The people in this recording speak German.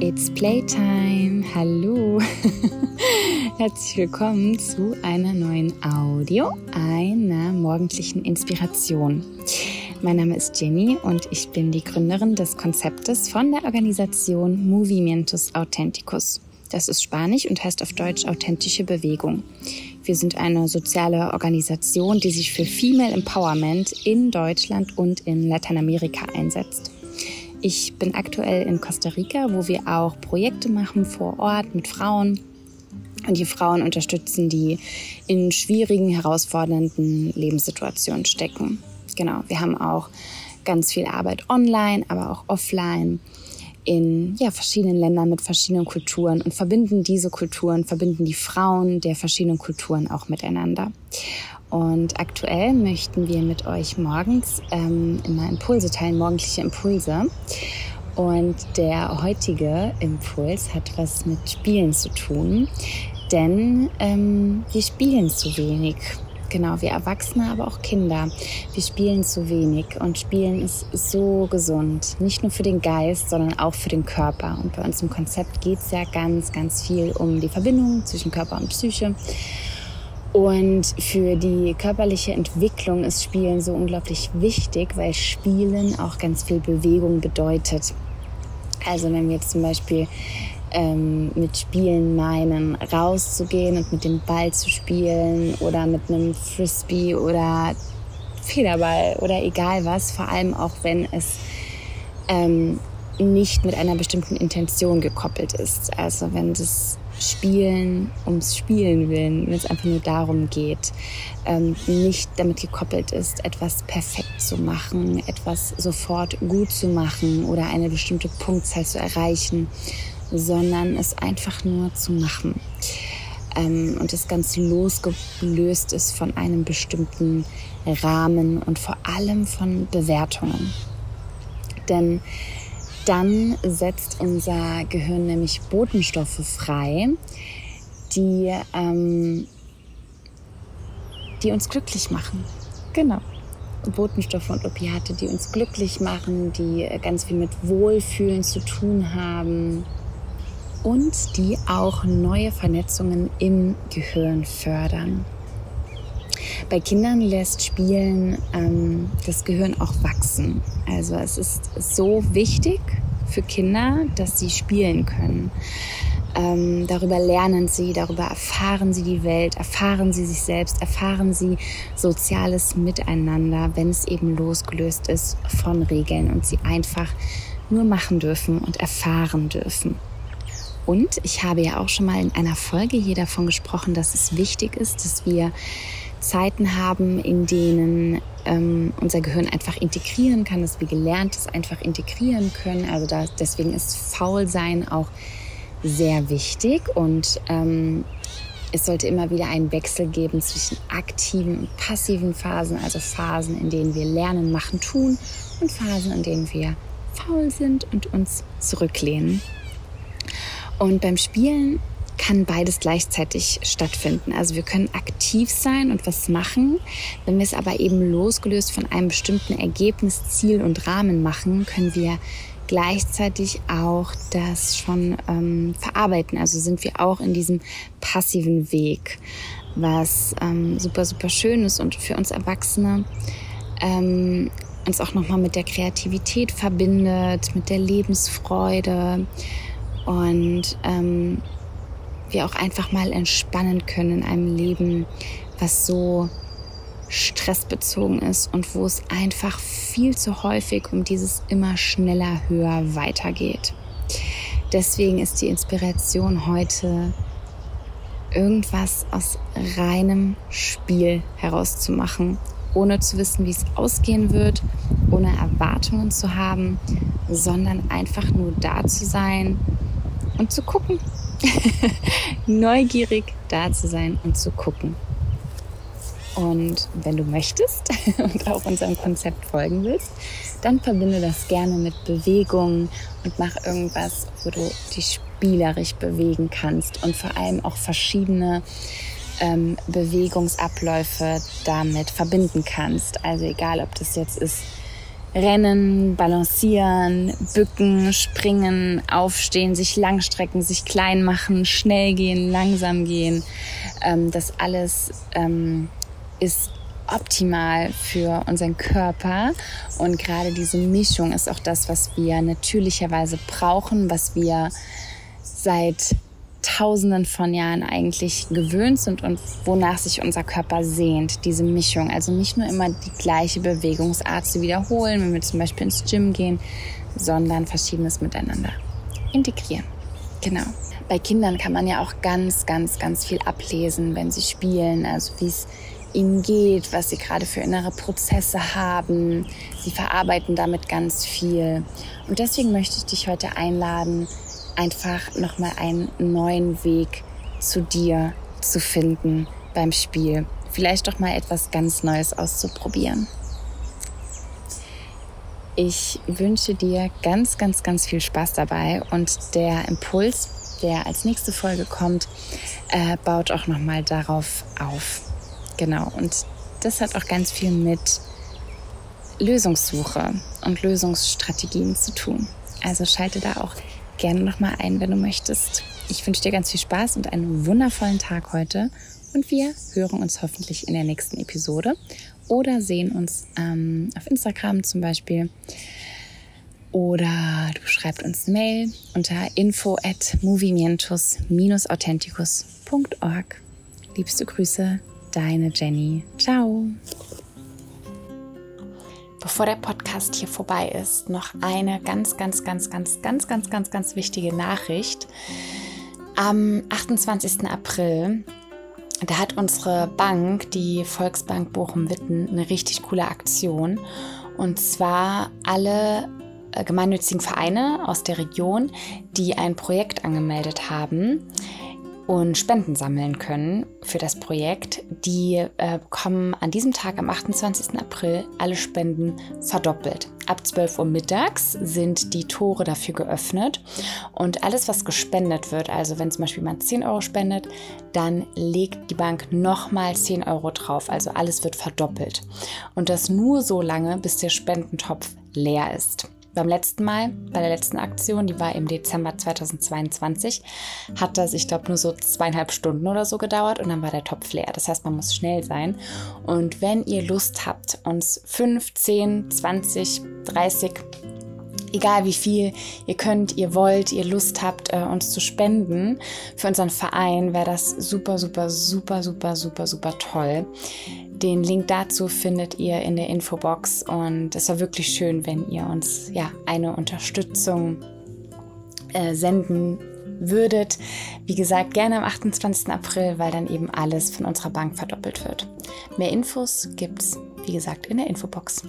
It's Playtime. Hallo. Herzlich willkommen zu einer neuen Audio, einer morgendlichen Inspiration. Mein Name ist Jenny und ich bin die Gründerin des Konzeptes von der Organisation Movimientos Authenticus. Das ist Spanisch und heißt auf Deutsch authentische Bewegung. Wir sind eine soziale Organisation, die sich für Female Empowerment in Deutschland und in Lateinamerika einsetzt. Ich bin aktuell in Costa Rica, wo wir auch Projekte machen vor Ort mit Frauen und die Frauen unterstützen, die in schwierigen, herausfordernden Lebenssituationen stecken. Genau, wir haben auch ganz viel Arbeit online, aber auch offline in ja, verschiedenen Ländern mit verschiedenen Kulturen und verbinden diese Kulturen, verbinden die Frauen der verschiedenen Kulturen auch miteinander. Und aktuell möchten wir mit euch morgens ähm, immer Impulse teilen, morgendliche Impulse. Und der heutige Impuls hat was mit Spielen zu tun, denn ähm, wir spielen zu wenig. Genau, wir Erwachsene, aber auch Kinder. Wir spielen zu wenig und Spielen ist so gesund. Nicht nur für den Geist, sondern auch für den Körper. Und bei uns im Konzept geht es ja ganz, ganz viel um die Verbindung zwischen Körper und Psyche. Und für die körperliche Entwicklung ist Spielen so unglaublich wichtig, weil Spielen auch ganz viel Bewegung bedeutet. Also wenn wir jetzt zum Beispiel ähm, mit Spielen meinen, rauszugehen und mit dem Ball zu spielen oder mit einem Frisbee oder Federball oder egal was, vor allem auch wenn es ähm, nicht mit einer bestimmten Intention gekoppelt ist. Also wenn das Spielen ums Spielen willen, wenn es einfach nur darum geht, ähm, nicht damit gekoppelt ist, etwas perfekt zu machen, etwas sofort gut zu machen oder eine bestimmte Punktzahl zu erreichen, sondern es einfach nur zu machen. Ähm, und das Ganze losgelöst ist von einem bestimmten Rahmen und vor allem von Bewertungen. Denn dann setzt unser Gehirn nämlich Botenstoffe frei, die, ähm, die uns glücklich machen. Genau. Botenstoffe und Opiate, die uns glücklich machen, die ganz viel mit Wohlfühlen zu tun haben und die auch neue Vernetzungen im Gehirn fördern. Bei Kindern lässt Spielen ähm, das Gehirn auch wachsen. Also es ist so wichtig für Kinder, dass sie spielen können. Ähm, darüber lernen sie, darüber erfahren sie die Welt, erfahren sie sich selbst, erfahren sie soziales Miteinander, wenn es eben losgelöst ist von Regeln und sie einfach nur machen dürfen und erfahren dürfen. Und ich habe ja auch schon mal in einer Folge hier davon gesprochen, dass es wichtig ist, dass wir Zeiten haben, in denen ähm, unser Gehirn einfach integrieren kann, dass wir Gelerntes einfach integrieren können. Also da, deswegen ist Faulsein auch sehr wichtig und ähm, es sollte immer wieder einen Wechsel geben zwischen aktiven und passiven Phasen, also Phasen, in denen wir lernen, machen, tun und Phasen, in denen wir faul sind und uns zurücklehnen. Und beim Spielen kann beides gleichzeitig stattfinden. Also wir können aktiv sein und was machen. Wenn wir es aber eben losgelöst von einem bestimmten Ergebnis, Ziel und Rahmen machen, können wir gleichzeitig auch das schon ähm, verarbeiten. Also sind wir auch in diesem passiven Weg, was ähm, super, super schön ist und für uns Erwachsene ähm, uns auch nochmal mit der Kreativität verbindet, mit der Lebensfreude und ähm, wir auch einfach mal entspannen können in einem Leben, was so stressbezogen ist und wo es einfach viel zu häufig um dieses immer schneller, höher weitergeht. Deswegen ist die Inspiration heute irgendwas aus reinem Spiel herauszumachen, ohne zu wissen, wie es ausgehen wird, ohne Erwartungen zu haben, sondern einfach nur da zu sein und zu gucken, neugierig da zu sein und zu gucken. Und wenn du möchtest und auch unserem Konzept folgen willst, dann verbinde das gerne mit Bewegung und mach irgendwas, wo du dich spielerisch bewegen kannst und vor allem auch verschiedene ähm, Bewegungsabläufe damit verbinden kannst. Also egal, ob das jetzt ist Rennen, balancieren, bücken, springen, aufstehen, sich langstrecken, sich klein machen, schnell gehen, langsam gehen. Ähm, das alles ähm, ist optimal für unseren Körper. Und gerade diese Mischung ist auch das, was wir natürlicherweise brauchen, was wir seit Tausenden von Jahren eigentlich gewöhnt sind und wonach sich unser Körper sehnt, diese Mischung. Also nicht nur immer die gleiche Bewegungsart zu wiederholen, wenn wir zum Beispiel ins Gym gehen, sondern verschiedenes miteinander integrieren. Genau. Bei Kindern kann man ja auch ganz, ganz, ganz viel ablesen, wenn sie spielen, also wie es ihnen geht, was sie gerade für innere Prozesse haben. Sie verarbeiten damit ganz viel. Und deswegen möchte ich dich heute einladen, einfach nochmal einen neuen Weg zu dir zu finden beim Spiel. Vielleicht doch mal etwas ganz Neues auszuprobieren. Ich wünsche dir ganz, ganz, ganz viel Spaß dabei und der Impuls, der als nächste Folge kommt, äh, baut auch nochmal darauf auf. Genau, und das hat auch ganz viel mit Lösungssuche und Lösungsstrategien zu tun. Also schalte da auch gerne nochmal ein, wenn du möchtest. Ich wünsche dir ganz viel Spaß und einen wundervollen Tag heute. Und wir hören uns hoffentlich in der nächsten Episode oder sehen uns ähm, auf Instagram zum Beispiel. Oder du schreibst uns eine Mail unter info at movimientus-authenticus.org. Liebste Grüße, Deine Jenny. Ciao. Bevor der Podcast hier vorbei ist, noch eine ganz, ganz, ganz, ganz, ganz, ganz, ganz, ganz wichtige Nachricht. Am 28. April, da hat unsere Bank, die Volksbank Bochum-Witten, eine richtig coole Aktion. Und zwar alle äh, gemeinnützigen Vereine aus der Region, die ein Projekt angemeldet haben, und Spenden sammeln können für das Projekt. Die äh, bekommen an diesem Tag, am 28. April, alle Spenden verdoppelt. Ab 12 Uhr mittags sind die Tore dafür geöffnet und alles, was gespendet wird, also wenn zum Beispiel jemand 10 Euro spendet, dann legt die Bank nochmal 10 Euro drauf. Also alles wird verdoppelt. Und das nur so lange, bis der Spendentopf leer ist. Beim letzten Mal, bei der letzten Aktion, die war im Dezember 2022, hat das, ich glaube, nur so zweieinhalb Stunden oder so gedauert und dann war der Topf leer. Das heißt, man muss schnell sein. Und wenn ihr Lust habt, uns 5, 10, 20, 30 egal wie viel ihr könnt, ihr wollt, ihr Lust habt, äh, uns zu spenden für unseren Verein, wäre das super, super, super, super, super, super toll. Den Link dazu findet ihr in der Infobox und es war wirklich schön, wenn ihr uns ja eine Unterstützung äh, senden würdet. Wie gesagt, gerne am 28. April, weil dann eben alles von unserer Bank verdoppelt wird. Mehr Infos gibt's, wie gesagt, in der Infobox.